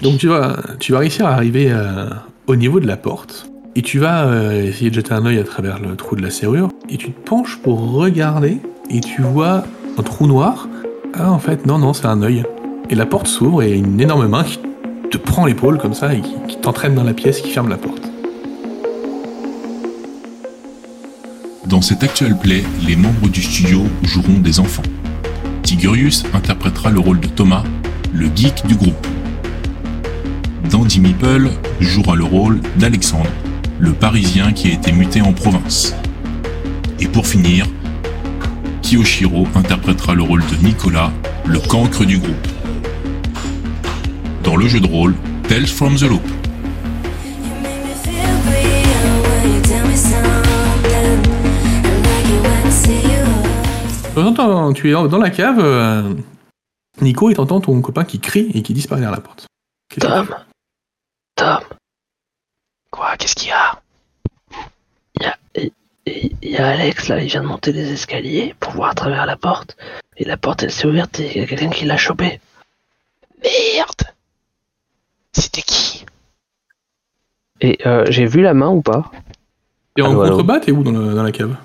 Donc tu vas, tu vas réussir à arriver euh, au niveau de la porte et tu vas euh, essayer de jeter un œil à travers le trou de la serrure et tu te penches pour regarder et tu vois un trou noir. Ah en fait non non c'est un œil. Et la porte s'ouvre et une énorme main qui te prend l'épaule comme ça et qui, qui t'entraîne dans la pièce et qui ferme la porte. Dans cet actuel play, les membres du studio joueront des enfants. Tigurius interprétera le rôle de Thomas, le geek du groupe. Dandy Meeple jouera le rôle d'Alexandre, le parisien qui a été muté en province. Et pour finir, Kiyoshiro interprétera le rôle de Nicolas, le cancre du groupe. Dans le jeu de rôle Tales from the Loop. Tu es dans la cave, euh, Nico, et t'entends ton copain qui crie et qui disparaît derrière la porte. Tom Tom. Quoi Qu'est-ce qu'il y a? Il y a, y Alex là, il vient de monter les escaliers pour voir à travers la porte. Et la porte elle s'est ouverte et il y a quelqu'un qui l'a chopé. Merde! C'était qui? Et euh, j'ai vu la main ou pas? T'es en Allô, allô contrebas, t'es où dans, le- dans la cave?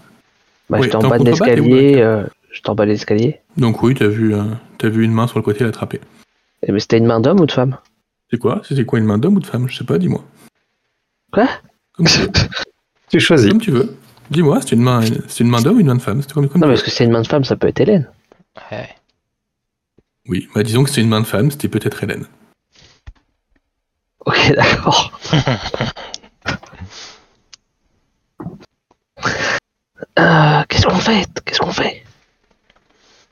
Bah Oui, j'étais en en bas de l'escalier, euh, j'étais en bas de l'escalier. Donc oui, t'as vu, euh, t'as vu une main sur le côté l'attraper. Et mais c'était une main d'homme ou de femme? C'est quoi? C'était quoi une main d'homme ou de femme? Je sais pas, dis-moi. Quoi? Comme tu choisis. Comme tu veux. Dis-moi, c'est une main, c'est une main d'homme ou une main de femme? C'est comme, comme Non mais est-ce que c'est une main de femme, ça peut être Hélène. Ouais. Oui, bah disons que c'est une main de femme, c'était peut-être Hélène. Ok d'accord. Euh, Qu'est-ce qu'on fait? Qu'est-ce qu'on fait?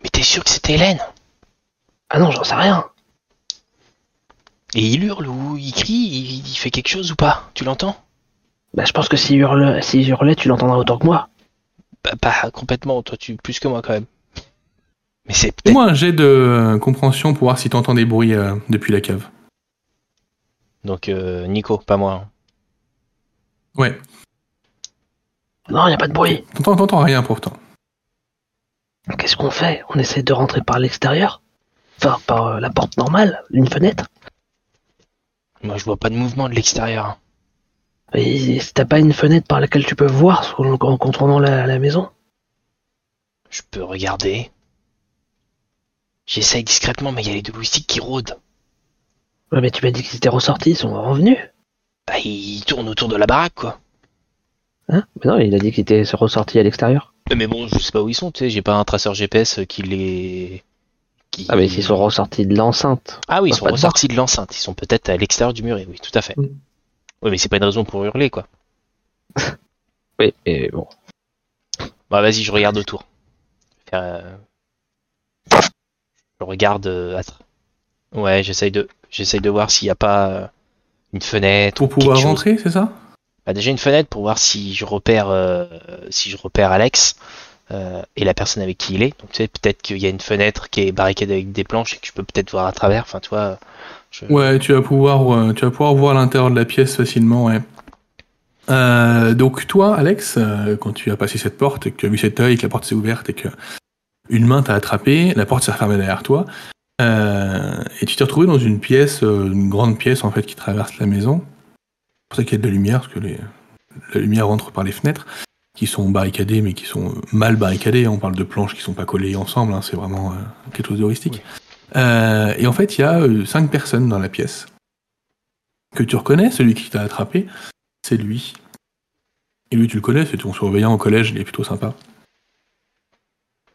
Mais t'es sûr que c'était Hélène? Ah non, j'en sais rien. Et il hurle ou il crie il, il fait quelque chose ou pas? Tu l'entends? Bah je pense que s'il hurle, s'il hurlait, tu l'entendras autant que moi. bah, Pas complètement, toi tu plus que moi quand même. Mais c'est peut-être... Fais-moi un jet de euh, compréhension pour voir si t'entends des bruits euh, depuis la cave. Donc euh, Nico, pas moi. hein. Ouais. Non, y a pas de bruit. T'entends, t'entends rien pourtant. Qu'est-ce qu'on fait? On essaie de rentrer par l'extérieur? Enfin, par euh, la porte normale, une fenêtre? Moi je vois pas de mouvement de l'extérieur. Et t'as pas une fenêtre par laquelle tu peux voir en, contournant la, la maison? Je peux regarder. J'essaye discrètement, mais il y a les deux loustiques qui rôdent. Ouais, mais tu m'as dit qu'ils étaient ressortis, ils sont revenus. Bah, ils tournent autour de la baraque, quoi. Hein? Mais non, il a dit qu'ils étaient ressortis à l'extérieur. Mais bon, je sais pas où ils sont, tu sais, j'ai pas un traceur GPS qui les... Qui... Ah, mais s'ils sont ressortis de l'enceinte. Ah oui, ils sont de ressortis de l'enceinte. Ils sont peut-être à l'extérieur du muret, oui, tout à fait. Mm. Oui, mais c'est pas une raison pour hurler, quoi. Oui, et bon. Bah vas-y, je regarde autour. Faire, euh, Je regarde. euh, Ouais, j'essaye de, j'essaye de voir s'il y a pas euh, une fenêtre. Pour ou quelque pouvoir rentrer, c'est ça? Bah, déjà une fenêtre pour voir si je repère, euh, si je repère Alex euh, et la personne avec qui il est. Donc tu sais, peut-être qu'il y a une fenêtre qui est barricadée avec des planches et que je peux peut-être voir à travers. Enfin, tu vois. je- Ouais, tu vas pouvoir, euh, tu vas pouvoir voir l'intérieur de la pièce facilement, ouais. Euh, donc toi, Alex, quand tu as passé cette porte et que tu as vu cet œil, que la porte s'est ouverte et que une main t'a attrapé, la porte s'est refermée derrière toi, et tu t'es retrouvé dans une pièce, une grande pièce en fait qui traverse la maison. C'est pour ça qu'il y a de la lumière, parce que la lumière rentre par les fenêtres, qui sont barricadées, mais qui sont mal barricadées. On parle de planches qui sont pas collées ensemble, hein, c'est vraiment euh, quelque chose d'heuristique. Euh, et en fait, il y a euh, cinq personnes dans la pièce. Que tu reconnais, celui qui t'a attrapé, c'est lui. Et lui, tu le connais, c'est ton surveillant au collège, il est plutôt sympa.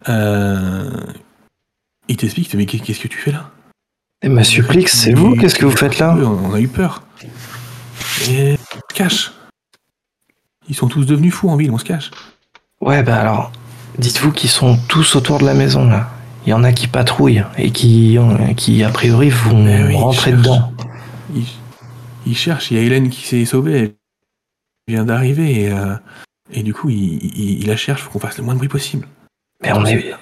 Euh, il t'explique, mais qu'est- qu'est-ce que tu fais là? Et ma supplique, c'est vous Qu'est-ce que vous faites là? Oui, On a eu peur. Et on se cache. Ils sont tous devenus fous en ville, on se cache. Ouais, bah alors, dites-vous qu'ils sont tous autour de la maison là. Il y en a qui patrouillent et qui, euh, qui a priori, vont Eh oui, rentrer dedans. Ils, ils cherchent, il y a Hélène qui s'est sauvée, elle vient d'arriver, et, euh, et du coup, il, il- il la cherche, faut qu'on fasse le moins de bruit possible. Mais on est.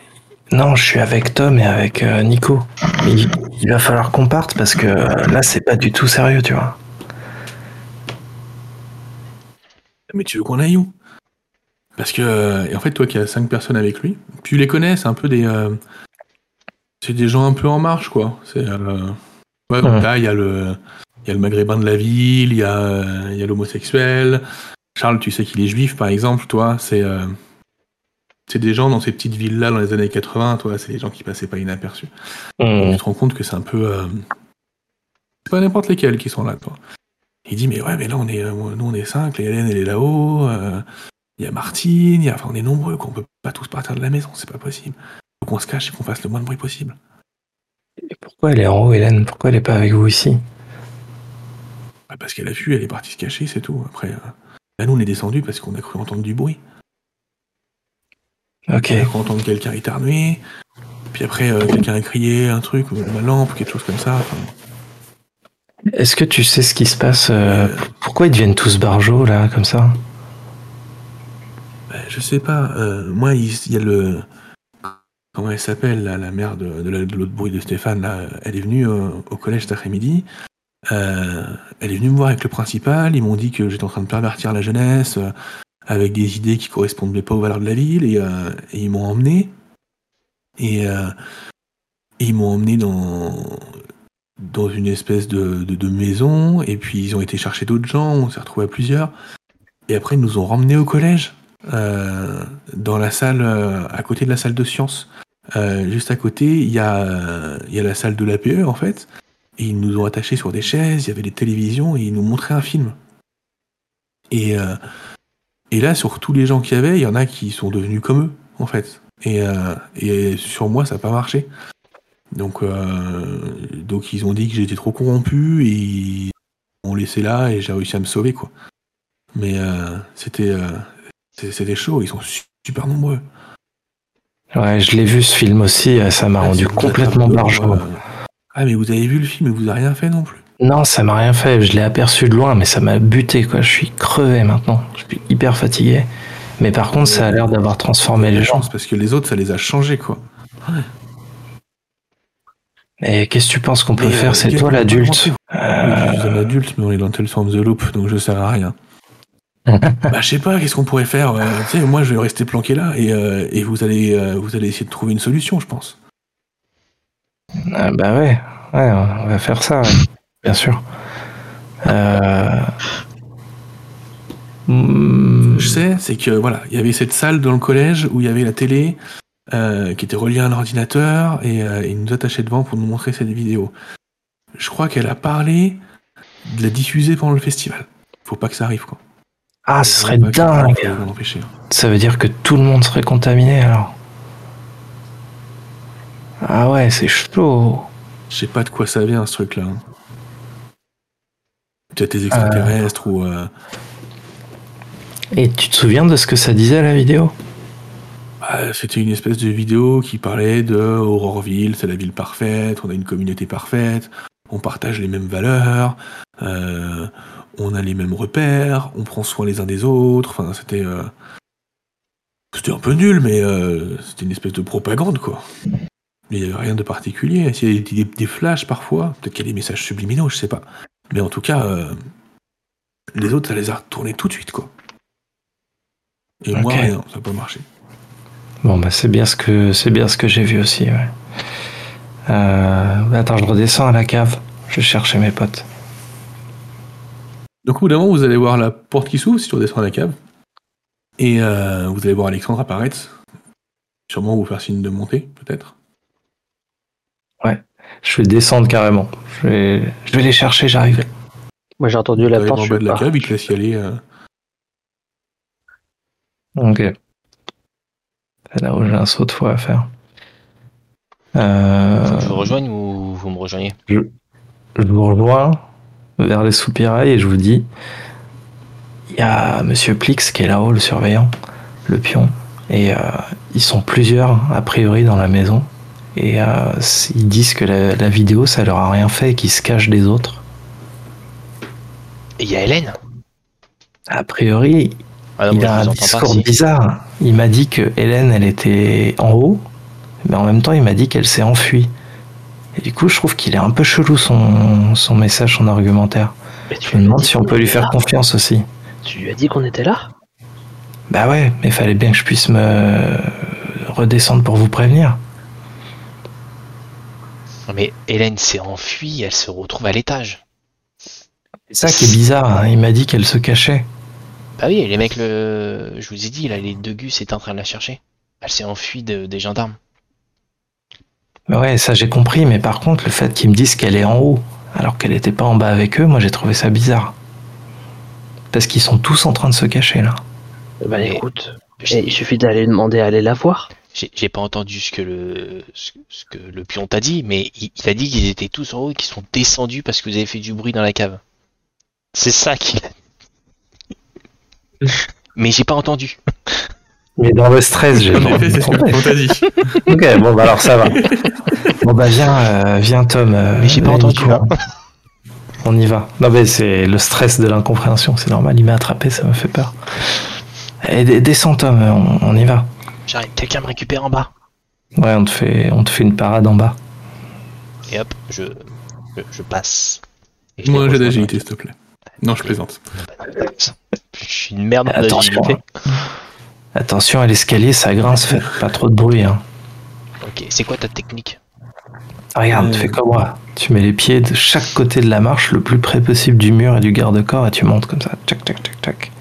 Non, je suis avec Tom et avec euh, Nico. Il, il va falloir qu'on parte parce que euh, là, c'est pas du tout sérieux, tu vois. Mais tu veux qu'on aille où? Parce que, euh, et en fait, toi qui as cinq personnes avec lui, tu les connais, c'est un peu des. euh, c'est des gens un peu en marche, quoi. C'est. euh, Ouais, donc Ouais. là, il y a le, il y a le maghrébin de la ville, il y a, il y a l'homosexuel. Charles, tu sais qu'il est juif, par exemple, toi, c'est, euh, c'est des gens dans ces petites villes-là dans les années 80, toi, c'est des gens qui passaient pas inaperçus. Hmm. Tu te rends compte que c'est un peu, euh, c'est pas n'importe lesquels qui sont là, toi. Il dit, mais ouais, mais là, on est, euh, nous, on est cinq, la Hélène, elle est là-haut, euh, il y a Martine, il y a, enfin, on est nombreux, qu'on peut pas tous partir de la maison, c'est pas possible. Faut qu'on se cache et qu'on fasse le moins de bruit possible. Et pourquoi elle est en haut, Hélène? Pourquoi elle est pas avec vous ici? Bah, parce qu'elle a vu, elle est partie se cacher, c'est tout. Après, euh, là, nous, on est descendu parce qu'on a cru entendre du bruit. Ok. On a cru entendre quelqu'un éternuer. Puis après, euh, quelqu'un a crié un truc, ou la lampe, ou quelque chose comme ça. Enfin, Est-ce que tu sais ce qui se passe euh, Pourquoi ils deviennent tous barjots, là, comme ça? Bah, je sais pas. euh, moi, il y, a le. Comment elle s'appelle, la mère de, de la- de l'autre bruit de Stéphane, elle est venue euh, au collège cet après-midi. Elle est venue me voir avec le principal. Ils m'ont dit que j'étais en train de pervertir la jeunesse avec des idées qui correspondaient pas aux valeurs de la ville. Et, ils m'ont emmené. Et, et ils m'ont emmené dans, dans une espèce de, maison. Et puis ils ont été chercher d'autres gens. On s'est retrouvés à plusieurs. Et après, ils nous ont ramenés au collège. euh, dans la salle, euh, à côté de la salle de sciences. Euh, juste à côté, il y, a, la salle de l'APE, en fait. Et ils nous ont attachés sur des chaises, il y avait des télévisions, et ils nous montraient un film. Et, là, sur tous les gens qu'il y avait, il y en a qui sont devenus comme eux, en fait. Et sur moi, ça n'a pas marché. Donc, euh, donc ils ont dit que j'étais trop corrompu, et ils m'ont laissé là, et j'ai réussi à me sauver, quoi. Mais euh, c'était euh, c'était chaud, ils sont su- super nombreux. Ouais, je l'ai vu ce film aussi, ça m'a Ah, rendu complètement barjot. Ah, mais vous avez vu le film et vous avez rien fait non plus. Non, ça m'a rien fait, je l'ai aperçu de loin, mais ça m'a buté, quoi. Je suis crevé maintenant, je suis hyper fatigué. Mais par contre, ça a l'air d'avoir transformé les gens. parce que les autres, ça les a changés, quoi. Et qu'est-ce que tu penses qu'on peut Mais, faire euh, C'est toi l'adulte. Oui, Euh, je suis un adulte, mais on est dans Tales from the Loop, donc je sers à rien. bah, je sais pas, qu'est-ce qu'on pourrait faire euh, Tu sais, moi, je vais rester planqué là et, euh, et vous, allez, vous allez essayer de trouver une solution, je pense. Ah bah ouais, ouais, on va faire ça, ouais. bien sûr. Hmm, Je sais, c'est que voilà, il y avait cette salle dans le collège où il y avait la télé euh, qui était reliée à un ordinateur et euh, il nous attachait devant pour nous montrer cette vidéo. Je crois qu'elle a parlé de la diffuser pendant le festival. Faut pas que ça arrive, quoi. Ah, ce serait dingue. empêcher. Ça veut dire que tout le monde serait contaminé alors. Ah ouais, c'est chaud. Je sais pas de quoi ça vient ce truc-là. hein. Peut-être des extraterrestres ou. euh, Et tu te souviens de ce que ça disait la vidéo? Bah, C'était une espèce de vidéo qui parlait de Auroreville, c'est la ville parfaite, on a une communauté parfaite, on partage les mêmes valeurs, euh, on a les mêmes repères, on prend soin les uns des autres. Enfin, c'était. euh, C'était un peu nul, mais euh, c'était une espèce de propagande, quoi. Mais il n'y avait rien de particulier. S'il y a des, des flashs parfois, peut-être qu'il y a des messages subliminaux, je sais pas. Mais en tout cas, les autres, ça les a retournés tout de suite, quoi. Et moi, rien, ça n'a pas marché. Bon bah c'est bien ce que c'est bien ce que j'ai vu aussi. Ouais. Euh, attends, je redescends à la cave. Je vais chercher mes potes. Donc au bout d'un moment, vous allez voir la porte qui s'ouvre si tu redescends à la cave. Et euh, vous allez voir Alexandre apparaître. Sûrement vous faire signe de monter, peut-être. Je vais descendre carrément. Je vais, je vais les chercher, j'arrive. Moi j'ai entendu la porte, en je bas de la cave, il te laisse y aller. euh. Ok. C'est là où j'ai un saut de foi à faire. Euh, Faut que je vous rejoigne ou vous me rejoignez? Je vous rejoins vers les soupirails et je vous dis il y a Monsieur Plix qui est là-haut, le surveillant, le pion, et euh, ils sont plusieurs a priori dans la maison. Et euh, ils disent que la, la vidéo ça leur a rien fait et qu'ils se cachent des autres. Et il y a Hélène? A priori, ah, il a un pas, discours si. bizarre. Il m'a dit que Hélène, elle était en haut, mais en même temps, il m'a dit qu'elle s'est enfuie. Et du coup, je trouve qu'il est un peu chelou son, son message, son argumentaire. Mais tu Je me demande si on peut lui faire là. confiance aussi. Tu lui as dit qu'on était là? Bah ouais, mais fallait bien que je puisse me redescendre pour vous prévenir. Mais Hélène s'est enfuie, elle se retrouve à l'étage. C'est ça qui est bizarre. hein. Il m'a dit qu'elle se cachait. Bah oui, les mecs, le... je vous ai dit, là, les deux gus étaient en train de la chercher. Elle s'est enfuie de- des gendarmes. Mais ouais, ça j'ai compris. Mais par contre, le fait qu'ils me disent qu'elle est en haut, alors qu'elle était pas en bas avec eux, moi j'ai trouvé ça bizarre. Parce qu'ils sont tous en train de se cacher là. Bah Et- écoute, eh, il suffit d'aller demander à aller la voir. J'ai pas entendu ce que le ce, ce que le pion t'a dit, mais il, il a dit qu'ils étaient tous en haut et qu'ils sont descendus parce que vous avez fait du bruit dans la cave. C'est ça qu'il a. Mais j'ai pas entendu. Mais dans le stress, j'ai En effet, c'est ce que le pion t'a dit. Ok, bon bah alors ça va. Bon bah viens, euh, viens Tom. euh, Mais j'ai pas entendu, hein. On y va. Non mais c'est le stress de l'incompréhension, c'est normal. Il m'a attrapé, ça me fait peur. Et descends Tom, on, on y va. J'arrive, quelqu'un me récupère en bas. Ouais, on te fait, on te fait une parade en bas. Et hop, je je, je passe. Et je Moi, j'ai d'agilité, s'il te plaît. Non, je plaisante. Je suis une merde Attention. hein. Attention à l'escalier, ça grince, faites pas trop de bruit. Hein. Ok, c'est quoi ta technique? Regarde, Euh. fais comme moi. Tu mets les pieds de chaque côté de la marche, le plus près possible du mur et du garde-corps, et tu montes comme ça. Tac, tac, tac, tac.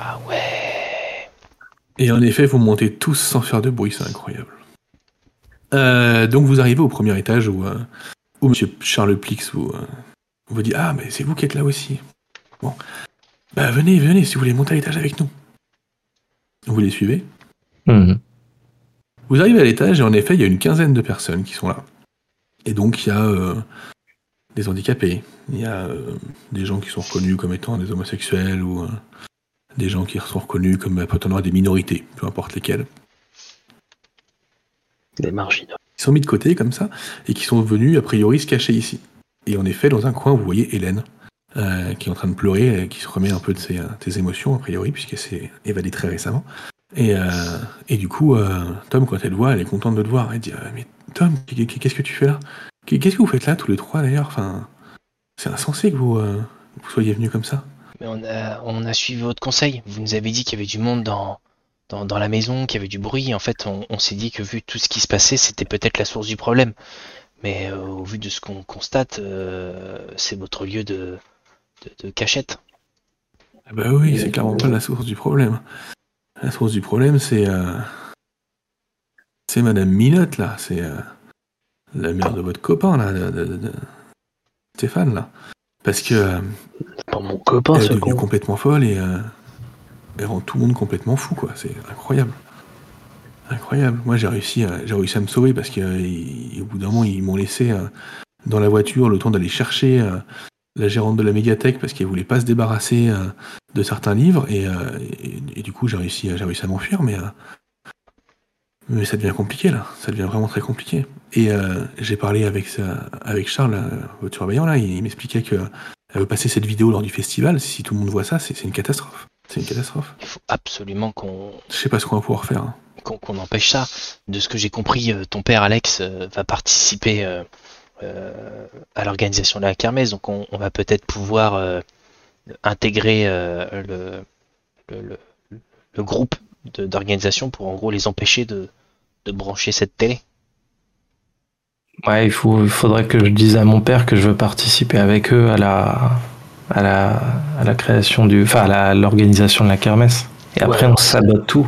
Ah ouais. Et en effet, vous montez tous sans faire de bruit, c'est incroyable. Euh, donc vous arrivez au premier étage où, euh, où Monsieur Charles Plix vous, euh, vous dit Ah, mais c'est vous qui êtes là aussi. Bon. Bah venez, venez, si vous voulez monter à l'étage avec nous. Vous les suivez? Mhm. Vous arrivez à l'étage et en effet, il y a une quinzaine de personnes qui sont là. Et donc, il y a euh, des handicapés, il y a euh, des gens qui sont reconnus comme étant des homosexuels ou euh, des gens qui sont reconnus comme appartenant à des minorités, peu importe lesquelles. Les marginaux. Ils sont mis de côté comme ça et qui sont venus a priori se cacher ici. Et en effet, dans un coin, vous voyez Hélène euh, qui est en train de pleurer, qui se remet un peu de ses, euh, émotions a priori puisqu'elle s'est évadée très récemment. Et, euh, du coup, Tom, quand elle te voit, elle est contente de te voir. Elle dit Mais Tom, qu'est-ce que tu fais là? Qu'est-ce que vous faites là tous les trois d'ailleurs? Enfin, c'est insensé que vous, soyez venus comme ça. On a, suivi votre conseil. Vous nous avez dit qu'il y avait du monde dans, la maison, qu'il y avait du bruit. En fait, on, s'est dit que vu tout ce qui se passait, c'était peut-être la source du problème. Mais au vu de ce qu'on constate, c'est votre lieu de, de, de cachette. Ah bah oui, c'est clairement pas la source du problème. La source du problème, c'est. euh, c'est Madame Minotte, là. C'est euh, la mère de votre copain, là. de- de- de- Stéphane, là. Parce que. euh, C'est pas mon copain elle est devenue con. complètement folle et. euh, elle rend tout le monde complètement fou, quoi. C'est incroyable. Incroyable. Moi, j'ai réussi, à, j'ai réussi à me sauver parce qu'au bout d'un moment, ils m'ont laissé euh, dans la voiture le temps d'aller chercher euh, la gérante de la médiathèque parce qu'elle voulait pas se débarrasser euh, de certains livres et, euh, et- et du coup, j'ai réussi, à- j'ai réussi à m'enfuir, mais. euh, mais ça devient compliqué là, ça devient vraiment très compliqué. Et j'ai parlé avec, Charles, votre surveillant là, il, il m'expliquait que elle veut passer cette vidéo lors du festival. Si tout le monde voit ça, c'est une catastrophe. C'est une catastrophe. Il faut absolument qu'on Je sais pas ce qu'on va pouvoir faire. hein. qu'on empêche ça. De ce que j'ai compris, ton père Alex va participer à l'organisation de la kermesse, donc on, on va peut-être pouvoir euh, intégrer euh, le, le, le- le groupe d'organisation pour en gros les empêcher de, de brancher cette télé. Ouais, il, faut, il faudrait que je dise à mon père que je veux participer avec eux à la, à la, à la création du. Enfin, à l'organisation de la kermesse. Et après, Ouais. on sabote tout.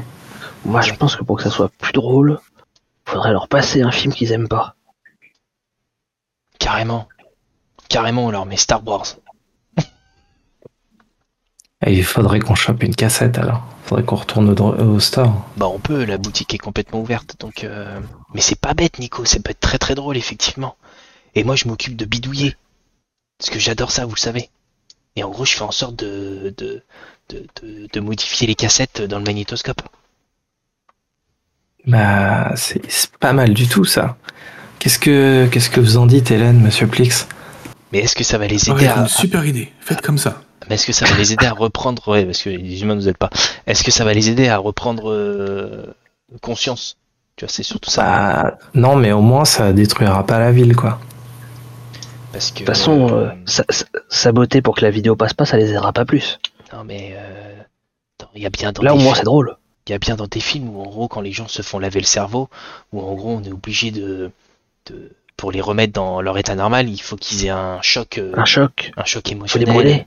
Moi, je pense que pour que ça soit plus drôle, faudrait leur passer un film qu'ils aiment pas. Carrément. Carrément, on leur met Star Wars. Et il faudrait qu'on chope une cassette alors. Il faudrait qu'on retourne au, au store. Bah on peut, la boutique est complètement ouverte, donc... euh, Mais c'est pas bête, Nico, ça peut être très très drôle, effectivement. Et moi, je m'occupe de bidouiller. Parce que j'adore ça, vous le savez. Et en gros, je fais en sorte de, de, de, de, de modifier les cassettes dans le magnétoscope. Bah, c'est pas mal du tout ça. Qu'est-ce que, qu'est-ce que vous en dites, Hélène, monsieur Plix? Mais est-ce que ça va les Ça aider été à... une super idée. Faites comme ça. Mais est-ce que ça va les aider à reprendre... Ouais, parce que les humains nous aident pas. Est-ce que ça va les aider à reprendre euh, conscience? Tu vois, c'est surtout ça. Bah, non, mais au moins ça détruira pas la ville, quoi. Parce que... De toute façon, euh, euh, sa- sa- saboter pour que la vidéo passe pas, ça les aidera pas plus. Non, mais... euh, attends, Il y a bien dans Là, au moins, c'est drôle. Il y a bien dans des films où en gros quand les gens se font laver le cerveau, où en gros on est obligé de, de, pour les remettre dans leur état normal, il faut qu'ils aient un choc, euh, Un choc. un choc Faut les émotionnel. brûler.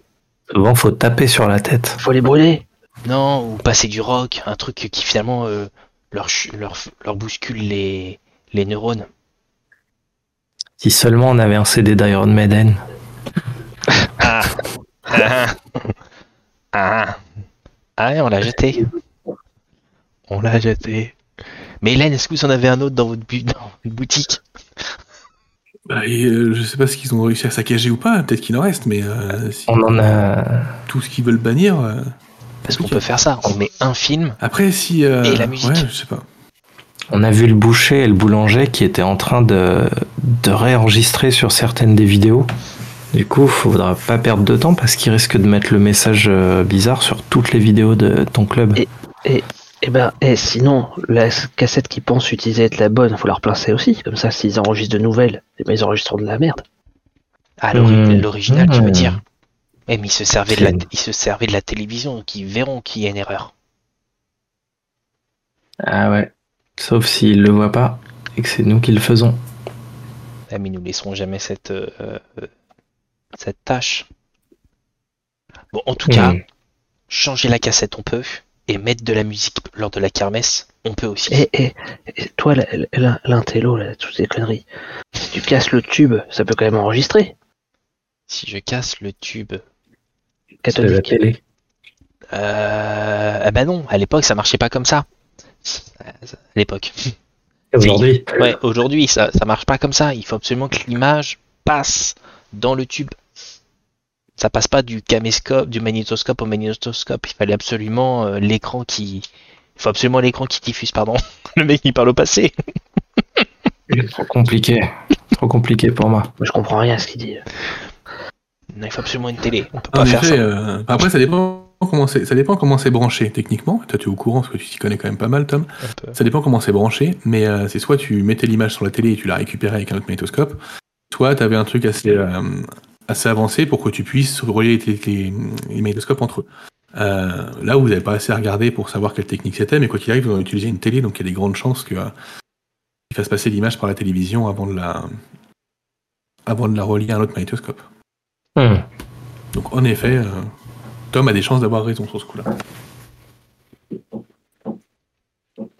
Souvent, faut taper sur la tête. Faut les brûler. Non, ou passer du rock, un truc qui finalement euh, leur, ch- leur, leur bouscule les, les neurones. Si seulement on avait un CD d'Iron Maiden. Ah Ah Ah Ah ouais, on l'a jeté. On l'a jeté. Mais Hélène, est-ce que vous en avez un autre dans votre, bu- dans votre boutique? Bah, et, euh, je sais pas ce qu'ils ont réussi à saccager ou pas, peut-être qu'il en reste, mais euh, si On en a. tout ce qu'ils veulent bannir. euh, Parce qu'on peut faire ça. On met un film. Après, si. euh, Et la musique. Ouais, je sais pas. On a vu le boucher et le boulanger qui étaient en train de, de réenregistrer sur certaines des vidéos. Du coup, faudra pas perdre de temps parce qu'ils risquent de mettre le message bizarre sur toutes les vidéos de ton club. Et- Eh ben, eh, sinon, la cassette qu'ils pensent utiliser être la bonne, faut leur placer aussi. Comme ça, s'ils enregistrent de nouvelles, eh ben, ils enregistreront de la merde. Ah, Hmm. l'original, tu veux Hmm. dire Eh, mais ils se servaient de la, C'est- ils se servaient de la télévision, donc ils verront qu'il y a une erreur. Ah ouais. Sauf s'ils le voient pas et que c'est nous qui le faisons. Ah, mais ils nous laisseront jamais cette, euh, euh, cette tâche. Bon, en tout cas, Hmm. changer la cassette, on peut. Et mettre de la musique lors de la kermesse, on peut aussi. Et, et, et toi, l'intello, là, toutes ces conneries, si tu casses le tube, ça peut quand même enregistrer. Si je casse le tube. La Catholique. télé. Euh... Ah bah non, à l'époque, ça marchait pas comme ça. À l'époque. Aujourd'hui. Ouais, aujourd'hui, ça, ça marche pas comme ça. Il faut absolument que l'image passe dans le tube. Ça passe pas du caméscope, du magnétoscope au magnétoscope. Il fallait absolument euh, l'écran qui. Il faut absolument l'écran qui diffuse, pardon. Le mec il parle au passé. Trop compliqué. Trop compliqué pour moi. Moi, je comprends rien à ce qu'il dit. Non, il faut absolument une télé. On peut En pas faire effet, ça. euh, après, ça dépend comment c'est, ça dépend comment c'est branché techniquement. Toi, tu es au courant parce que tu t'y connais quand même pas mal, Tom. Ça dépend comment c'est branché, mais euh, c'est soit tu mettais l'image sur la télé et tu la récupérais avec un autre magnétoscope, soit tu avais un truc assez, euh, assez avancé pour que tu puisses relier les, les- les magnétoscopes entre eux. Euh, là où vous n'avez pas assez à regarder pour savoir quelle technique c'était, mais quoi qu'il arrive, vous avez utilisé une télé, donc il y a des grandes chances euh, qu'il fasse passer l'image par la télévision avant de la avant de la relier à un autre magnétoscope. Hmm. Donc en effet, euh, Tom a des chances d'avoir raison sur ce coup-là.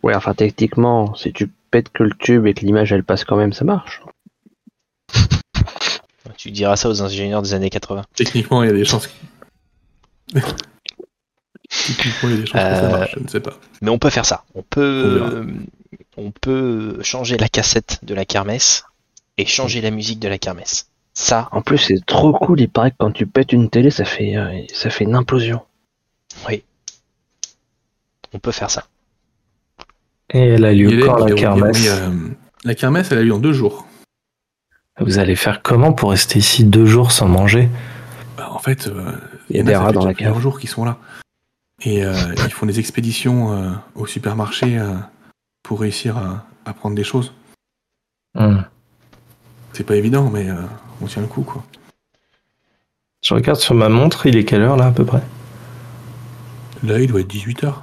Ouais, enfin, techniquement, si tu pètes que le tube et que l'image elle passe quand même, ça marche. Tu diras ça aux ingénieurs des années 80. Techniquement, il y a des chances. Techniquement, il y a des chances que ça Euh, marche, je ne sais pas. Mais on peut faire ça. On peut, verra. on peut changer la cassette de la kermesse et changer la musique de la kermesse. Ça, En plus, c'est trop cool. Il paraît que quand tu pètes une télé, ça fait, euh, ça fait une implosion. oui. On peut faire ça. Et elle a lieu quand la kermesse euh, La kermesse, elle a lieu en deux jours. Vous allez faire comment pour rester ici deux jours sans manger? Bah, en fait, euh, Il y a en des rats dans la plusieurs cave. jours qu'ils sont là. Et euh, ils font des expéditions euh, au supermarché euh, pour réussir à, à prendre des choses. Hmm. C'est pas évident, mais euh, on tient le coup, quoi. Je regarde sur ma montre, il est quelle heure là à peu près? Là, il doit être 18h.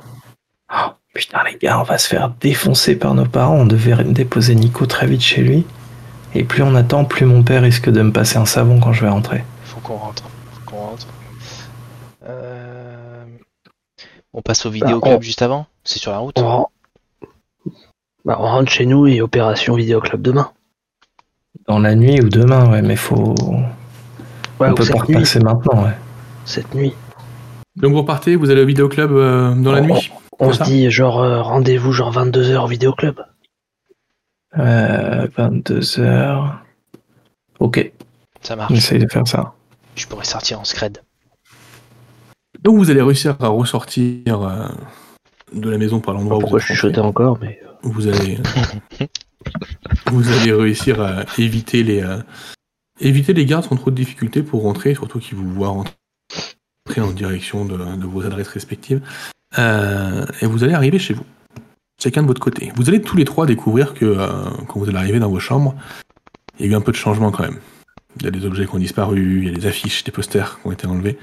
Oh, Putain les gars, on va se faire défoncer par nos parents. On devait déposer Nico très vite chez lui. Et plus on attend, plus mon père risque de me passer un savon quand je vais rentrer. Faut qu'on rentre. Faut qu'on rentre. Euh, On passe au vidéo Bah, on- juste avant C'est sur la route On, bah, on rentre chez nous et opération vidéo club demain. Dans la nuit ou demain, ouais, mais faut. Ouais, on peut pas repasser maintenant, ouais. Cette nuit. Donc vous repartez, vous allez au vidéoclub euh, dans la nuit On se ça dit genre euh, rendez-vous genre 22h au vidéo club. Euh, 22 heures. Ok, Ça marche. essaye de faire ça. Je pourrais sortir en scred. Donc vous allez réussir à ressortir euh, de la maison par l'endroit où Pourquoi vous je êtes rentré. encore, mais euh, Vous allez, vous allez réussir à éviter les, euh, éviter les gardes sans trop de difficultés pour rentrer, surtout qu'ils vous voient rentrer en direction de, de vos adresses respectives. Euh, et vous allez arriver chez vous, chacun de votre côté. Vous allez tous les trois découvrir que euh, quand vous allez arriver dans vos chambres, il y a eu un peu de changement quand même. Il y a des objets qui ont disparu, il y a des affiches, des posters qui ont été enlevés.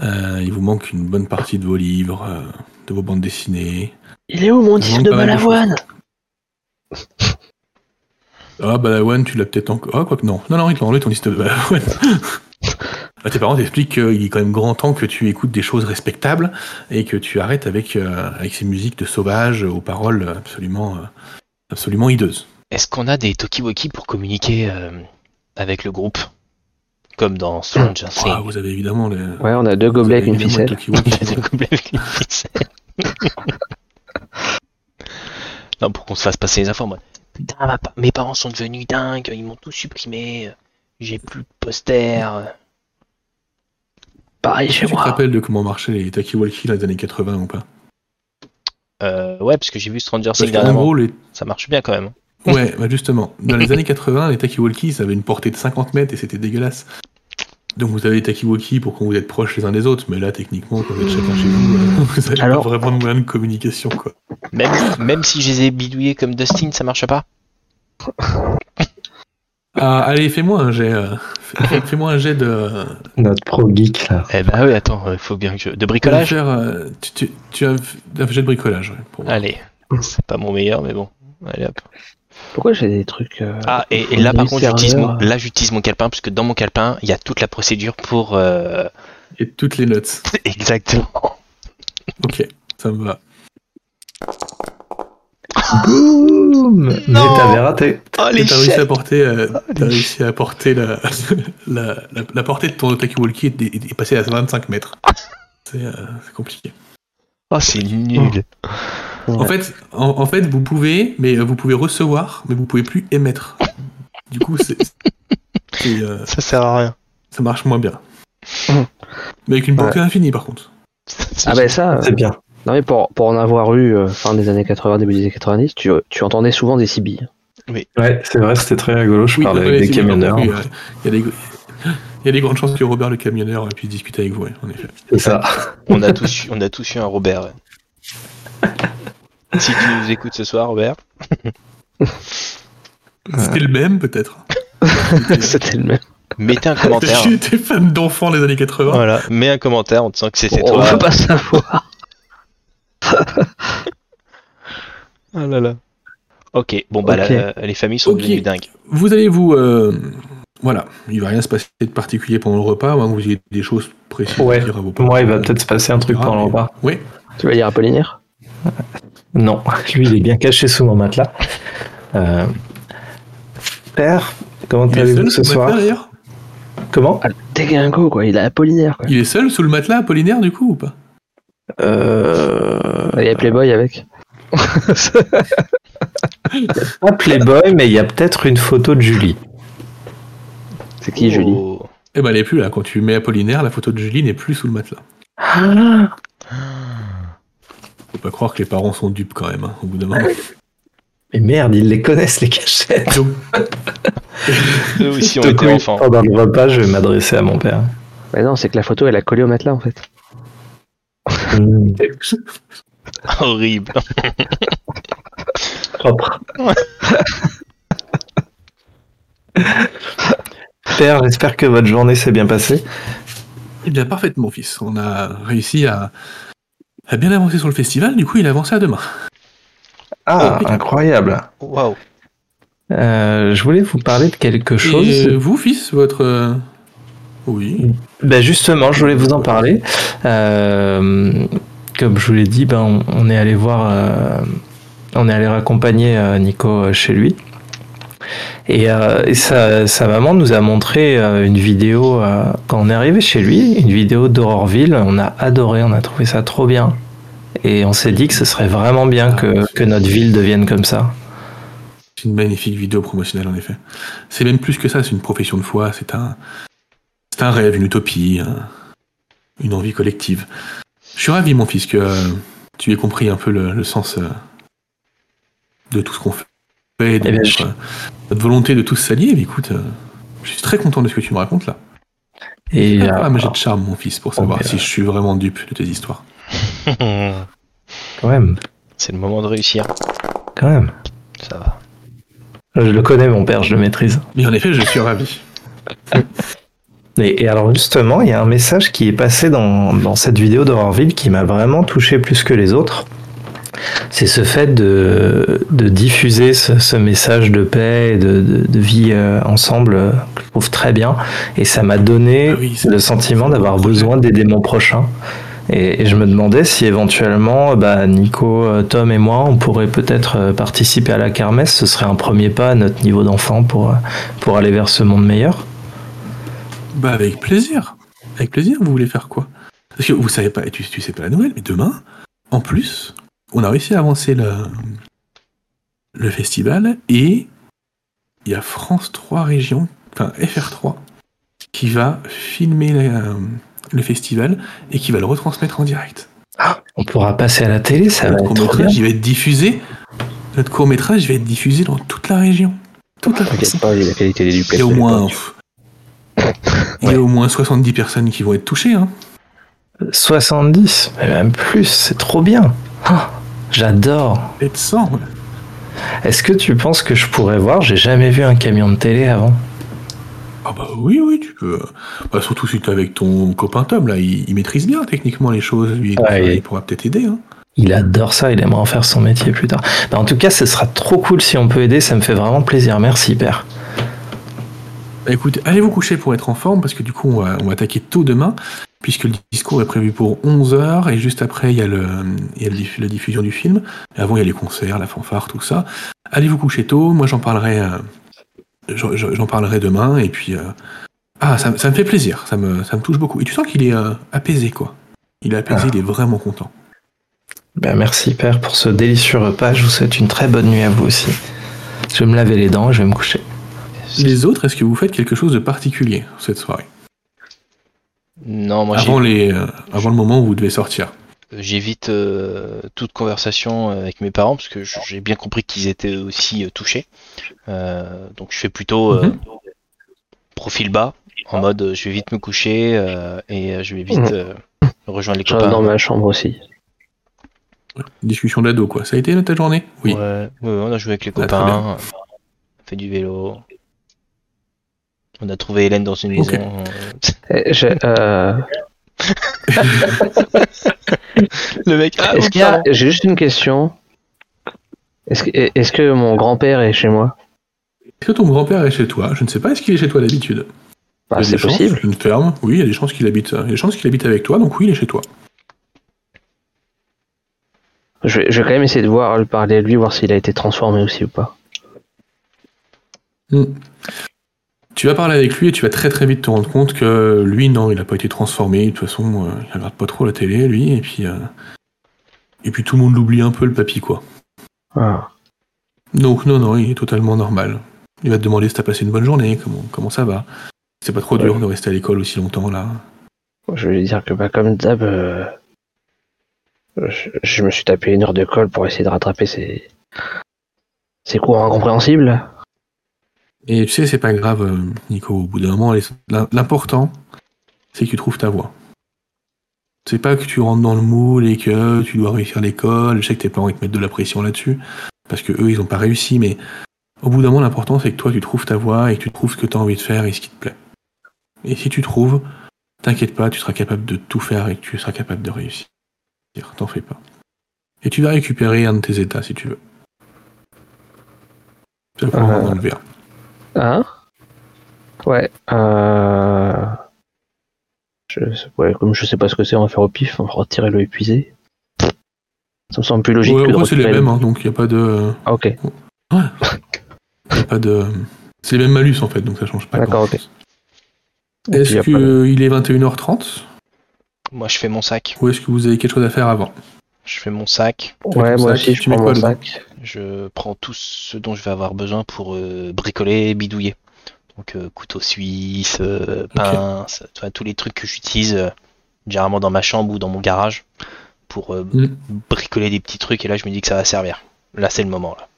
Euh, il vous manque une bonne partie de vos livres, euh, de vos bandes dessinées. il est où mon disque de Balavoine Ah, Balawan, tu l'as peut-être encore. Ah, quoi que non. Non, non, il t'a enlevé ton liste de Balawan. Ah, tes parents t'expliquent qu'il est quand même grand temps que tu écoutes des choses respectables et que tu arrêtes avec, euh, avec ces musiques de sauvages aux paroles absolument, euh, absolument hideuses. Est-ce qu'on a des Tokiwoki pour communiquer euh, avec le groupe? Comme dans Stranger Ah, Things. vous avez évidemment les. Ouais, on a deux gobelets avec une ficelle. Des gobelets avec une ficelle. non, pour qu'on se fasse passer les infos, moi. Putain, ma pa- mes parents sont devenus dingues, ils m'ont tout supprimé. J'ai plus de posters. Pareil chez que tu te moi. rappelles de comment marchaient les Takiwalki dans les années 80 ou pas? Euh, ouais, parce que j'ai vu Stranger Things dernièrement. gros, les... Ça marche bien quand même. Ouais, bah justement, dans les années 80, les Takiwalki, ça avait une portée de 50 mètres et c'était dégueulasse. Donc vous avez les Takiwalki pour quand vous êtes proches les uns des autres, mais là, techniquement, quand vous êtes chacun chez vous, euh, vous avez Alors pas vraiment de moyen de communication, quoi. Même, même si je les ai bidouillés comme Dustin, ça marche pas? Ah, allez, fais-moi un jet. euh, Fais-moi un jet de. Notre pro geek, là. Eh bah oui, attends, il faut bien que je... De bricolage? Faire, euh, tu, tu, tu as un jet de bricolage, ouais, pour moi. Allez, c'est pas mon meilleur, mais bon. Allez hop. Pourquoi j'ai des trucs. euh, Ah, et, et là par contre, j'utilise mon, là, j'utilise mon calepin, puisque dans mon calepin, il y a toute la procédure pour... euh, Et toutes les notes. Exactement. Ok, ça me va. Boum Mais Non t'avais raté. Oh, T'as réussi à porter, euh, t'as réussi à porter la, la, la, la portée de ton Takiwalki est, est, est passée à 25 mètres. C'est euh, c'est compliqué. Oh, c'est nul. En fait, en, en fait, vous pouvez, mais euh, vous pouvez recevoir, mais vous pouvez plus émettre. Du coup, c'est, c'est, euh, Ça sert à rien. ça marche moins bien. Mhm. Mais avec une portée infinie, par contre. Ah, bah ça. C'est bien. Non, mais pour, pour en avoir eu euh, fin des années 80, début des années 90, tu, tu entendais souvent des sibilles. Ouais, c'est vrai, c'était très rigolo. Je parlais avec des camionneurs. oui, Il y, a des, il y a des grandes chances que Robert le camionneur puisse discuter avec vous, ouais, en effet. C'est ça. On a tous, eu- on a tous eu un Robert. ouais. si tu nous écoutes ce soir, Robert. C'était le même, peut-être. C'était le même. Mettez un commentaire. J'étais fan d'enfants des années 80. Voilà, mets un commentaire en disant que c'était On toi. veut pas savoir. Ah là là. Ok, bon bah la- les familles sont Ok. devenues dingues. Vous allez vous. euh, voilà, il va rien se passer de particulier pendant le repas, à moins que vous ayez des choses précises Ouais. à dire à vos parents. Moi, il va peut-être se passer un truc Ah, pendant le repas. Oui, Tu vas lire Apollinaire Non, lui, il est bien caché sous mon matelas. Euh, Père, comment est allez-vous ce soir Comment? Ah, Déglingo, quoi. Il a Apollinaire, quoi. Il est seul sous le matelas Apollinaire du coup ou pas? euh... Il y a Playboy avec. Pas Playboy, mais il y a peut-être une photo de Julie. C'est qui, Julie? Oh. Eh ben elle est plus là, quand tu mets Apollinaire, la photo de Julie n'est plus sous le matelas. Ah Faut pas croire que les parents sont dupes quand même, hein, au bout d'un moment. Mais merde, ils les connaissent, les cachettes. Eux aussi ont été oui, enfants. Pendant le repas, je vais m'adresser à mon père. Bah non, c'est que la photo, elle a collé au matelas, en fait. Horrible. propre. Père, j'espère que votre journée s'est bien passée. eh bien parfaitement fils, on a réussi à, à bien avancer sur le festival, du coup il a avancé à demain. Ah, Oh, incroyable. Waouh. Je voulais vous parler de quelque chose. Et vous fils, votre... Oui. Ben justement, je voulais vous en parler. Euh, comme je vous l'ai dit, ben on, on est allé voir, euh, on est allé raccompagner euh, Nico chez lui. Et, et sa, sa maman nous a montré une vidéo quand on est arrivé chez lui, une vidéo d'Aurorville. On a adoré, on a trouvé ça trop bien. Et on s'est dit que ce serait vraiment bien que, que notre ville devienne comme ça. C'est une magnifique vidéo promotionnelle en effet. C'est même plus que ça, c'est une profession de foi, c'est un, c'est un rêve, une utopie, un- une envie collective. Je suis ravi mon fils que euh, tu aies compris un peu le, le sens euh, de tout ce qu'on fait, de Eh bien, notre, je- notre volonté de tous s'allier. Mais écoute, euh, je suis très content de ce que tu me racontes là. Et Ah, euh, mais j'ai de charme mon fils pour savoir si je suis vraiment dupe de tes histoires. quand même, C'est le moment de réussir. quand même. Ça va. Je le connais, mon père, je le maîtrise. Mais en effet, je suis ravi. Et, et alors justement, il y a un message qui est passé dans, dans cette vidéo d'Horrorville qui m'a vraiment touché plus que les autres. c'est ce fait de, de diffuser ce, ce message de paix et de, de, de vie euh, ensemble euh, que je trouve très bien. Et ça m'a donné Ah oui, le sentiment d'avoir besoin d'aider mon prochain. Et, et je me demandais si éventuellement, bah, Nico, euh, Tom et moi, on pourrait peut-être euh, participer à la kermesse. Ce serait un premier pas à notre niveau d'enfant pour, euh, pour aller vers ce monde meilleur. Bah avec plaisir. Avec plaisir, vous voulez faire quoi? Parce que vous savez pas, tu, tu sais pas la nouvelle, mais demain, en plus, on a réussi à avancer le, le festival et il y a France 3 Régions, enfin FR3, qui va filmer la- le festival et qui va le retransmettre en direct. On pourra passer à la télé, ça va Notre être trop bien. court-métrage, il va être diffusé. Notre court-métrage, il va être diffusé dans toute la région. Toute la. T'inquiète pas, la qualité des Il duplex. y a au moins, il y a au moins 70 personnes qui vont être touchées. Hein. 70, mais même plus, c'est trop bien. Ah, J'adore. Peut-être 100. ouais. Est-ce que tu penses que je pourrais voir? J'ai jamais vu un camion de télé avant. Ah bah oui, oui, tu peux. Bah, surtout si tu es avec ton copain Tom, là, il, il maîtrise bien techniquement les choses, lui, Ouais, il, il- pourra peut-être aider. Hein. Il adore ça, il aimerait en faire son métier plus tard. Bah, en tout cas, ce sera trop cool si on peut aider, ça me fait vraiment plaisir. Merci, père. Bah, écoute, allez vous coucher pour être en forme, parce que du coup, on va, on va attaquer tôt demain, puisque le discours est prévu pour 11h, et juste après, il y a, le, il y a le diff- la diffusion du film. Et avant, il y a les concerts, la fanfare, tout ça. Allez vous coucher tôt, moi j'en parlerai, euh, j'en- parlerai demain, et puis... euh, ah, ça, ça me fait plaisir, ça me, ça me touche beaucoup. Et tu sens qu'il est euh, apaisé, quoi. Il est apaisé, Ah. il est vraiment content. Bah, merci, père, pour ce délicieux repas. Je vous souhaite une très bonne nuit à vous aussi. Je vais me laver les dents et je vais me coucher. Les autres, est-ce que vous faites quelque chose de particulier cette soirée Non, moi j'ai- avant, les, euh, avant le moment où vous devez sortir. j'évite euh, toute conversation euh, avec mes parents parce que j'ai bien compris qu'ils étaient aussi euh, touchés. Euh, donc je fais plutôt euh, Mhm. profil bas, en mode je vais vite me coucher euh, et je vais vite Mhm. euh, rejoindre les copains. dans ma chambre aussi. Discussion d'ado, quoi. Ça a été ta journée? Oui. Ouais, ouais, ouais, on a joué avec les Ah, copains, bien. on a fait du vélo. On a trouvé Hélène dans une maison. euh, je- euh, Le mec, ah, Est-ce qu'il y a-. J'ai juste une question. Est-ce que, est-ce que mon grand-père est chez moi? Est-ce que ton grand-père est chez toi? Je ne sais pas. Est-ce qu'il est chez toi d'habitude? Bah, Il y a C'est des chances, possible. Une ferme. Oui, il y a des chances qu'il habite. Il y a des chances qu'il habite avec toi. Donc oui, il est chez toi. Je vais, je vais quand même essayer de voir, parler à lui, voir s'il a été transformé aussi ou pas. Hmm. Tu vas parler avec lui et tu vas très très vite te rendre compte que lui, non, il n'a pas été transformé. De toute façon, euh, il regarde pas trop la télé, lui. Et puis, euh, et puis tout le monde l'oublie un peu, le papy, quoi. Ah. Donc non, non, il est totalement normal. Il va te demander si t'as passé une bonne journée, comment, comment ça va. C'est pas trop dur de rester à l'école aussi longtemps, là. Je vais lui dire que, bah, comme d'hab, euh, je, je me suis tapé une heure de colle pour essayer de rattraper ces, ces cours incompréhensibles. Et tu sais, c'est pas grave, euh, Nico, au bout d'un moment, l'important, c'est que tu trouves ta voie. C'est pas que tu rentres dans le moule et que tu dois réussir l'école. Je sais que tes parents ils te mettent de la pression là-dessus, parce que eux, ils ont pas réussi, mais au bout d'un moment, l'important, c'est que toi, tu trouves ta voie et que tu trouves ce que tu as envie de faire et ce qui te plaît. Et si tu trouves, t'inquiète pas, tu seras capable de tout faire et que tu seras capable de réussir. T'en fais pas. Et tu vas récupérer un de tes états si tu veux. Pouvoir Euh. en enlever un. Hein? Ouais. Euh... Je, ouais, comme je sais pas ce que c'est, on va faire au pif, on va retirer le épuisé. Ça me semble plus logique Ouais, que de ouais, c'est les mêmes, hein, donc il n'y a pas de. Ah, ok. y a pas de. C'est les mêmes malus en fait, donc ça change pas. D'accord, puis, Est-ce de- qu'il est 21h30 Moi je fais mon sac. ou est-ce que vous avez quelque chose à faire avant? Je fais mon sac. Ouais, moi sac, aussi, je prends mon dedans? sac. Je prends tout ce dont je vais avoir besoin pour euh, bricoler et bidouiller. Donc euh, couteau suisse, euh, pince, tous les trucs que j'utilise euh, généralement dans ma chambre ou dans mon garage pour euh, Mm. bricoler des petits trucs et là je me dis que ça va servir. Là c'est le moment là.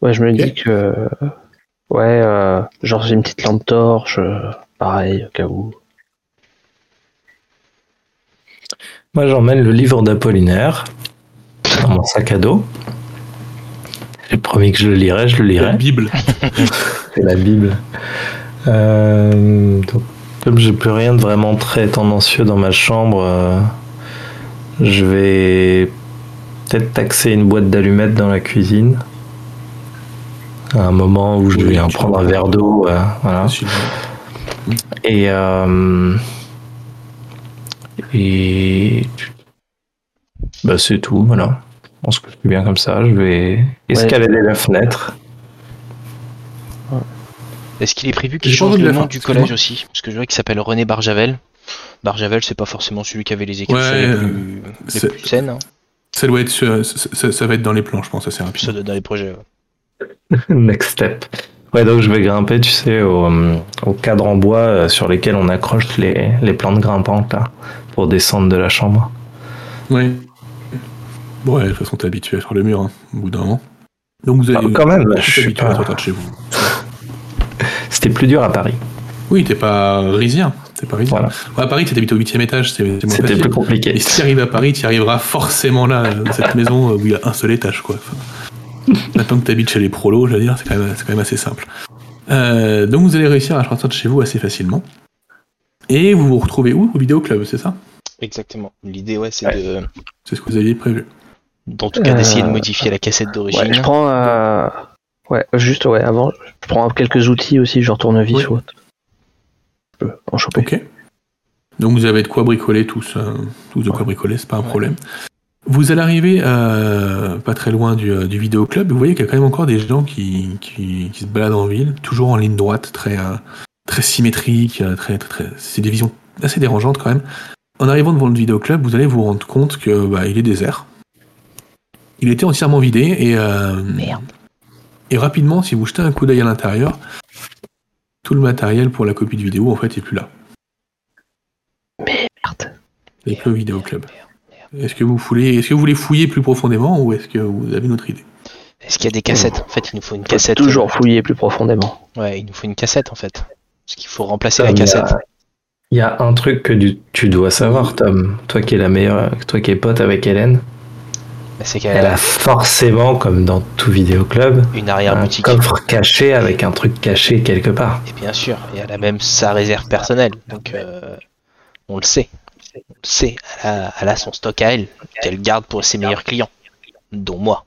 Ouais, je me dis que. Ouais, euh, genre j'ai une petite lampe torche, euh, pareil, au cas où. Moi, j'emmène le livre d'Apollinaire dans mon sac à dos. J'ai promis que je le lirai, je le La lirai. Bible. C'est la Bible. Euh, donc, comme j'ai plus rien de vraiment très tendancieux dans ma chambre, euh, je vais peut-être taxer une boîte d'allumettes dans la cuisine. À un moment où je Oui, vais en prendre un verre d'eau, euh, voilà. Et et bah c'est tout, voilà. Je pense que je suis bien comme ça. Je vais escalader la fenêtre. Est-ce qu'il est prévu qu'il change le nom du collège aussi Parce que je vois qu'il s'appelle René Barjavel. Barjavel, c'est pas forcément celui qui avait les écritures Ouais, les euh, plus, les plus saines. hein. Ça doit être, sur- ça, ça- ça va être dans les plans, je pense, assez rapide. Ça doit être dans les projets. ouais. Next step. Ouais, donc je vais grimper, tu sais, au, euh, au cadre en bois euh, sur lesquels on accroche les, les plantes grimpantes là, pour descendre de la chambre. Ouais. Bon, ouais, de toute façon, t'es habitué à faire le mur, hein, au bout d'un moment. Donc vous Ah, allez. quand même, je suis habitué pas- à sortir de chez vous. C'était plus dur à Paris. Oui, t'es pas risien. T'es pas risien. Voilà. Ouais, à Paris, t'es habité au 8 étage, C'était plus compliqué. Et si tu arrives à Paris, tu arriveras forcément là, dans cette maison où il y a un seul étage, quoi. Enfin, maintenant que tu habites chez les prolos, je veux dire, c'est quand, même- c'est quand même assez simple. Euh, donc vous allez réussir à sortir de chez vous assez facilement. Et vous vous retrouvez où? Au vidéoclub, c'est ça? Exactement. L'idée, ouais, c'est Ouais. de, C'est ce que vous aviez prévu. En tout cas, d'essayer de Euh, modifier la cassette d'origine. Ouais, je prends. euh, Ouais, juste, ouais, avant, je prends quelques outils aussi, genre tournevis Oui. ou autre. Je peux en choper. Ok. Donc vous avez de quoi bricoler tous, euh, tous de quoi bricoler, c'est pas un Ouais. problème. Vous allez arriver euh, pas très loin du, du vidéoclub, et vous voyez qu'il y a quand même encore des gens qui, qui, qui se baladent en ville, toujours en ligne droite, très, euh, très symétrique, très, très, très- c'est des visions assez dérangeantes quand même. En arrivant devant le vidéoclub, vous allez vous rendre compte que bah, il est désert. Il était entièrement vidé et, euh, Merde. et rapidement, si vous jetez un coup d'œil à l'intérieur, tout le matériel pour la copie de vidéo en fait est plus là. Merde. Et plus au vidéoclub. Est-ce que vous voulez, est-ce que vous voulez fouiller plus profondément ou est-ce que vous avez une autre idée? Est-ce qu'il y a des cassettes? En fait, il nous faut une Faut cassette. toujours fouiller plus profondément. Ouais, il nous faut une cassette en fait. Parce qu'il faut remplacer Ah, la y cassette. Il y a un truc que tu dois savoir, Tom. Toi qui es la meilleure, toi qui es pote avec Hélène, c'est elle qu'elle a forcément, comme dans tout vidéoclub, une un arrière-boutique. coffre caché avec un truc caché quelque part. Et bien sûr, et elle a même sa réserve personnelle. Donc, euh, on le sait. On le sait. Elle a, elle a son stock à elle, qu'elle garde pour ses meilleurs clients, dont moi.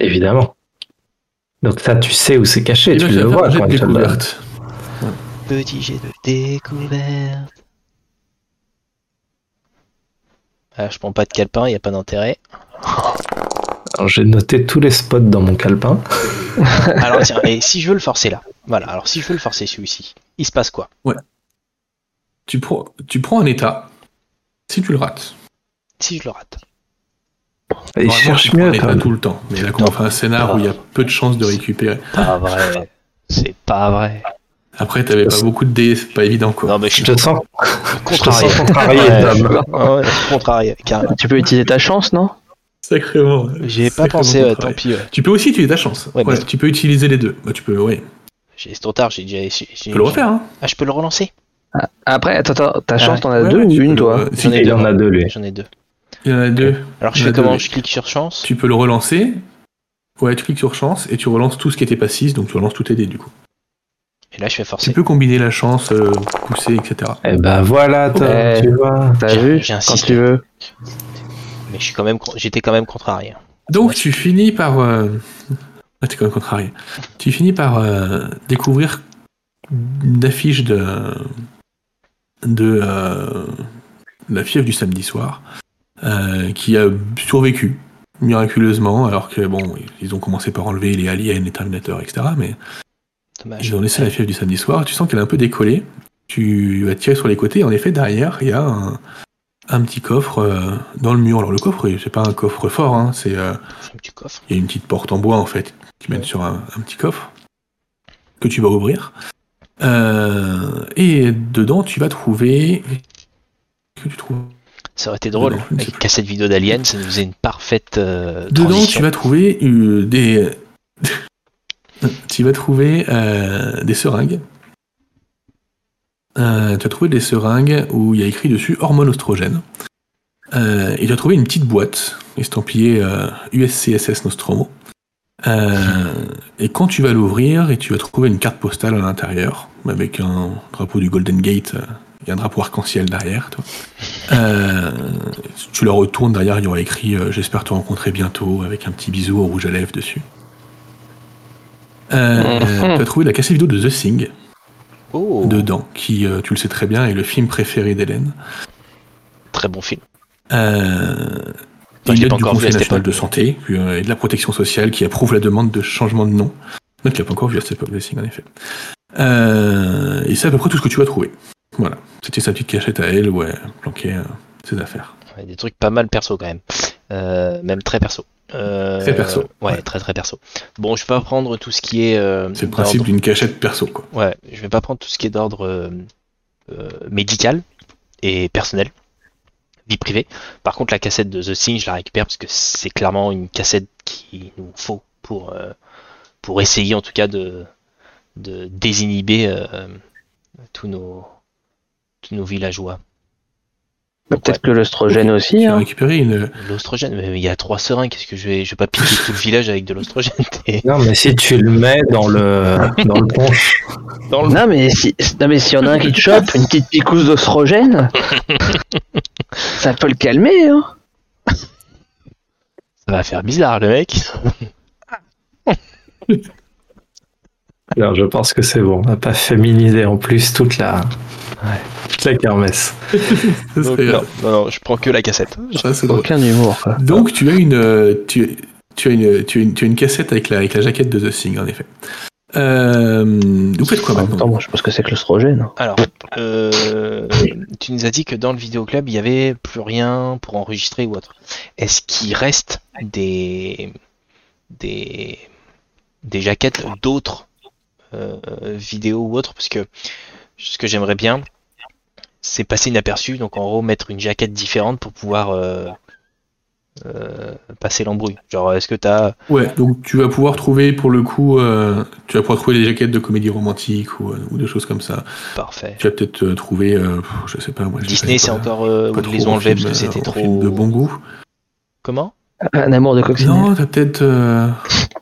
Évidemment. Donc ça, tu sais où c'est caché, tu le vois un quand découverte. Petit jet de découverte. Ah, je prends pas de calepin, il a pas d'intérêt. Alors, j'ai noté tous les spots dans mon calepin. Alors tiens, et si je veux le forcer là Voilà, alors si je veux le forcer celui-ci, il se passe quoi? Tu prends, tu prends un état. Si tu le rates. Si je le rate Et Normalement, cherche tu mieux, un état Tom. tout le temps. Mais là, quand on fait un scénar où il y a peu de chances de récupérer. Pas vrai. C'est pas vrai. Après, t'avais pas beaucoup de dés, c'est pas évident quoi. Non, mais je te sens, je te contrarié. sens contrarié, Ouais. Ah contrarié. Tu peux utiliser ta chance, non? Sacrément. J'ai pas sacrément pensé, ouais, contrarié. tant pis. ouais. Tu peux aussi utiliser ta chance. Ouais, Ouais, mais- Tu peux utiliser les deux. Bah, tu peux, ouais. J'ai- C'est trop tard, j'ai déjà. Tu peux le refaire, hein. Ah, je peux le relancer Après, attends, attends, ta chance, t'en as Ouais, deux ouais, ou une, toi? J'en ai Il deux. en a deux, lui. J'en ai deux. Il y en a deux. Alors je fais comment? oui. Je clique sur chance Tu peux le relancer. Ouais, tu cliques sur chance et tu relances tout ce qui était pas 6, donc tu relances tous tes dés du coup. Et là je fais Tu peux combiner la chance, euh, pousser, etc. Eh ben voilà, Tom, Ouais. tu vois. T'as vu Quand tu veux. Mais je suis quand même, j'étais quand même contrarié. Donc Ouais. tu finis par... Euh... Ah, t'es quand même contrarié. Tu finis par euh, découvrir une affiche de, de euh, la fièvre du samedi soir euh, qui a survécu miraculeusement alors que bon ils ont commencé par enlever les aliens, les Terminators, etc. Mais Dommage. ils ont laissé la fièvre du samedi soir. Tu sens qu'elle est un peu décollée. Tu vas tirer sur les côtés. En effet, derrière, il y a un, un petit coffre euh, dans le mur. Alors le coffre, c'est pas un coffre fort, hein, c'est euh, Un petit coffre. il y a une petite porte en bois en fait qui mène sur un, un petit coffre que tu vas ouvrir. Euh, et dedans, tu vas trouver. Qu'est-ce que tu trouves? Ça aurait été drôle. Dedans, Avec cassette vidéo d'Alien, ça nous faisait une parfaite euh, Dedans, transition. tu vas trouver euh, des. Tu vas trouver euh, des seringues. Euh, tu vas trouver des seringues où il y a écrit dessus hormones oestrogènes. Euh, et tu vas trouver une petite boîte estampillée USCSS Nostromo. Et quand tu vas l'ouvrir, et tu vas trouver une carte postale à l'intérieur, avec un drapeau du Golden Gate Il y a un drapeau arc-en-ciel derrière, toi. Tu le retournes, derrière, il y aura écrit J'espère te rencontrer bientôt, avec un petit bisou au rouge à lèvres dessus. Euh, Mhm. Tu as trouvé la cassette vidéo de The Thing Oh, dedans, qui, euh, tu le sais très bien, est le film préféré d'Hélène. très bon film. Euh, l'ai lettre pas du Conseil national de santé euh, et de la protection sociale qui approuve la demande de changement de nom. Donc, il l'a pas encore vu à cette époque, The Thing, en effet. Euh, et c'est à peu près tout ce que tu vas trouver. Voilà. C'était sa petite cachette à elle, ouais, planquée euh, ses affaires. Ouais, des trucs pas mal perso quand même. Euh, même très perso. Euh, Très perso, Ouais, ouais. très très perso. Bon, je vais pas prendre tout ce qui est. euh, C'est le principe d'une cachette perso, quoi. Ouais, je vais pas prendre tout ce qui est d'ordre euh, médical et personnel, vie privée. Par contre, la cassette de The Thing, je la récupère parce que c'est clairement une cassette qu'il nous faut pour pour essayer en tout cas de de désinhiber tous nos tous nos villageois. Peut-être que l'ostrogène aussi. Tu as Hein. récupéré une. L'ostrogène, mais il y a trois seringues, qu'est-ce que je vais je vais pas piquer tout le village avec de l'ostrogène. Non, mais si tu le mets dans le, dans le punch, Dans le Non mais si, non mais s'il y en a un qui te chope, une petite picouse d'ostrogène, ça peut le calmer. Hein. Ça va faire bizarre, le mec. alors je pense que c'est bon. On n'a pas féminisé en plus toute la, toute la kermesse. Donc, non, non, non, je prends que la cassette. ça, c'est drôle. Aucun humour. Quoi. Donc, tu as une, tu, tu as une, tu as une, tu as une cassette avec la, avec la jaquette de The Thing, en effet. Euh, vous faites quoi maintenant moi je pense que c'est que l'ostrogène. Alors, euh, tu nous as dit que dans le vidéoclub, il y avait plus rien pour enregistrer ou autre. Est-ce qu'il reste des des des jaquettes d'autres euh, vidéos ou autres Parce que ce que j'aimerais bien, c'est passer inaperçu. Donc en gros, mettre une jaquette différente pour pouvoir euh, euh, passer l'embrouille. Genre, est-ce que t'as Ouais, donc tu vas pouvoir trouver pour le coup, euh, tu vas pouvoir trouver des jaquettes de comédie romantique ou, euh, ou des choses comme ça. parfait Tu vas peut-être euh, trouver, euh, je sais pas, moi. je Disney, c'est encore euh, ils les ont enlevés parce que euh, c'était trop de bon goût. Comment? Un amour de coccinelle. Non, t'as peut-être euh,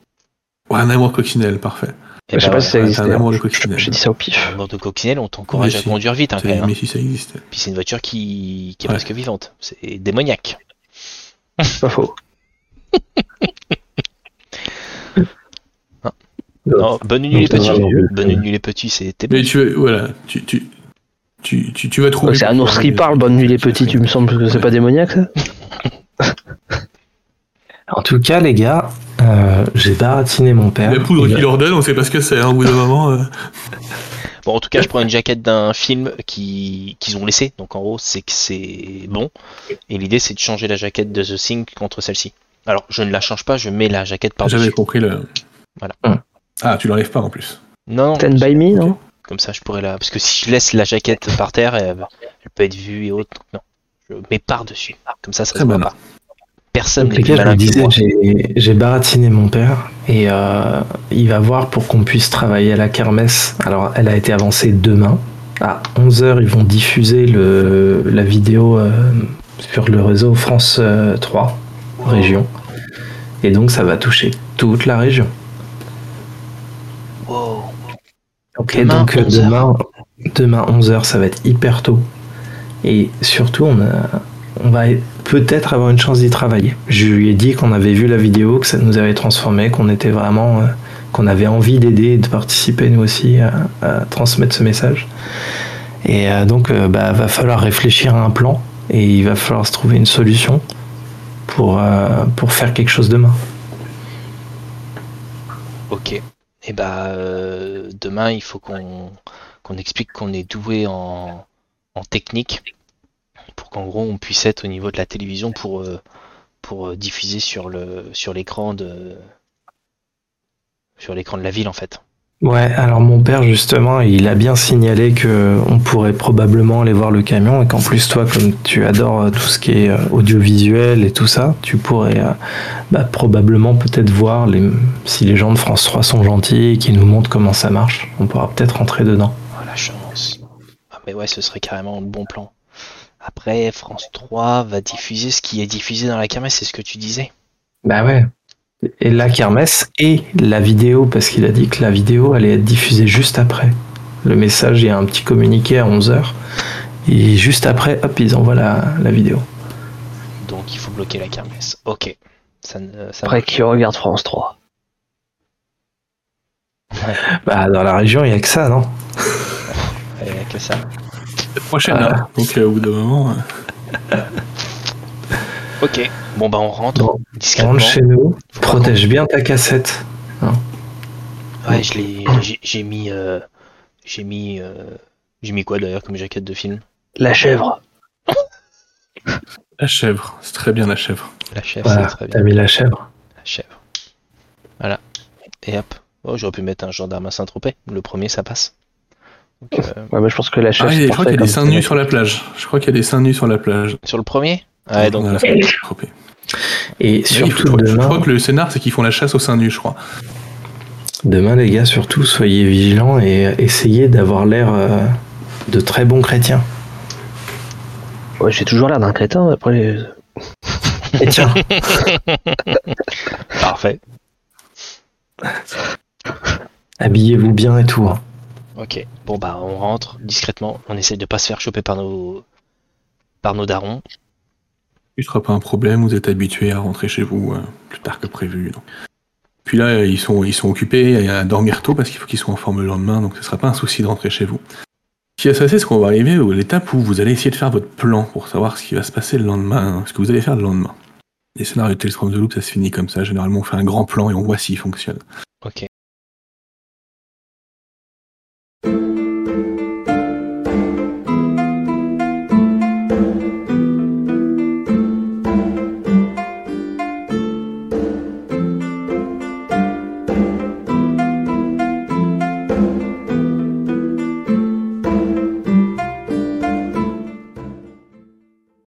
ouais, un amour de coccinelle, parfait. Eh je sais ben pas si ça existe. c'est un amour de J'ai coccinelle. dit ça au pif. Mort de coccinelle, on t'encourage à conduire vite hein, quand C'est- même. hein. Mais si ça existait. Puis c'est une voiture qui, qui est Ouais. presque vivante. C'est démoniaque. Pas faux. Non, bonne nuit les c'est petits. Bonne nuit les petits, c'était Mais tu voilà, tu, tu, tu, tu, tu vas trouver. C'est un ours qui parle, bonne nuit les petits, tu me sembles que c'est pas démoniaque ça En tout cas, les gars, euh, j'ai baratiné mon père. La poudre qu'il leur donne, on sait pas ce que c'est, hein, au bout d'un moment. euh. Bon, en tout cas, je prends une jaquette d'un film qui qu'ils ont laissé. Donc en gros, c'est que c'est bon. Et l'idée, c'est de changer la jaquette de The Thing contre celle-ci. Alors, je ne la change pas, je mets la jaquette J'avais par-dessus. compris le. Voilà. Hum. Ah, tu l'enlèves pas en plus. Non, Stand by me, non? Comme ça, je pourrais la. Parce que si je laisse la jaquette par terre, elle, elle peut être vue et autres. Donc, non, je mets par-dessus. Comme ça, ça Très se voit pas. Personne n'est plus malin disais, j'ai baratiné mon père et euh, il va voir pour qu'on puisse travailler à la kermesse. Alors, elle a été avancée demain. À 11h, ils vont diffuser le, la vidéo euh, sur le réseau France euh, 3 région. Et donc, ça va toucher toute la région. Wow. Ok, Demain, donc euh, 11 heures. demain, demain 11h, ça va être hyper tôt. Et surtout, on, a, on va peut-être avoir une chance d'y travailler. Je lui ai dit qu'on avait vu la vidéo, que ça nous avait transformé, qu'on était vraiment. euh, qu'on avait envie d'aider de participer nous aussi à, transmettre ce message. Et euh, donc, euh, bah, va falloir réfléchir à un plan et il va falloir se trouver une solution pour, euh, faire quelque chose demain. Ok. Et bah euh, demain il faut qu'on explique qu'on est doué en technique pour qu'en gros on puisse être au niveau de la télévision pour euh, pour euh, diffuser sur le sur l'écran de sur l'écran de la ville en fait. Ouais, alors mon père justement, il a bien signalé que on pourrait probablement aller voir le camion et qu'en plus toi, comme tu adores euh, tout ce qui est audiovisuel et tout ça, tu pourrais bah, probablement peut-être voir les, si les gens de France 3 sont gentils et qu'ils nous montrent comment ça marche. On pourra peut-être rentrer dedans. Oh la chance. Ah mais ouais, ce serait carrément le bon plan. Après, France 3 va diffuser ce qui est diffusé dans la kermesse, c'est ce que tu disais. Bah ouais. Et la kermesse et la vidéo, parce qu'il a dit que la vidéo allait être diffusée juste après. Le message, il y a un petit communiqué à 11h. Et juste après, hop, ils envoient la, la vidéo. Donc il faut bloquer la kermesse. Ok. Ça ne, ça Après, qui regarde France 3 Bah, dans la région, il y a que ça, non? Il y a que ça. Prochaine, Ah. hein. Donc, euh, au bout d'un moment. euh, Ok. Bon bah on rentre Bon, discrètement. rentre chez nous. Faut Protège bien ta cassette. Ouais, je l'ai. j'ai- J'ai mis. euh, J'ai mis. euh, J'ai mis quoi d'ailleurs comme jaquette de film? La chèvre. La chèvre. C'est très bien, la chèvre. La chèvre, Voilà, c'est très bien. t'as mis la chèvre. La chèvre. Voilà. Et hop. Oh, j'aurais pu mettre un gendarme à Saint-Tropez. Le premier, ça passe. Donc, euh, Ouais, mais je pense que la chèvre. Ah, et je crois qu'il y a des seins nus sur la plage. Je crois qu'il y a des seins nus sur la plage. sur le premier? Ouais, donc. Euh. Et je, surtout crois, je demain, crois que le scénar, c'est qu'ils font la chasse aux seins nus, je crois. demain, les gars, surtout, soyez vigilants et essayez d'avoir l'air euh, de très bons chrétiens. Ouais, j'ai toujours l'air d'un crétin après. les- Et tiens, Parfait. habillez-vous bien et tout. hein. Ok. Bon bah on rentre discrètement. On essaye de pas se faire choper par nos par nos darons. Ce sera pas un problème, vous êtes habitués à rentrer chez vous euh, plus tard que prévu. donc. Puis là, ils sont, ils sont occupés à dormir tôt parce qu'il faut qu'ils soient en forme le lendemain, donc ce sera pas un souci de rentrer chez vous. Si à ça c'est ce qu'on va arriver à l'étape où vous allez essayer de faire votre plan pour savoir ce qui va se passer le lendemain, hein, ce que vous allez faire le lendemain. Les scénarios de Tales from the Loop, ça se finit comme ça. Généralement, on fait un grand plan et on voit s'il fonctionne. Ok.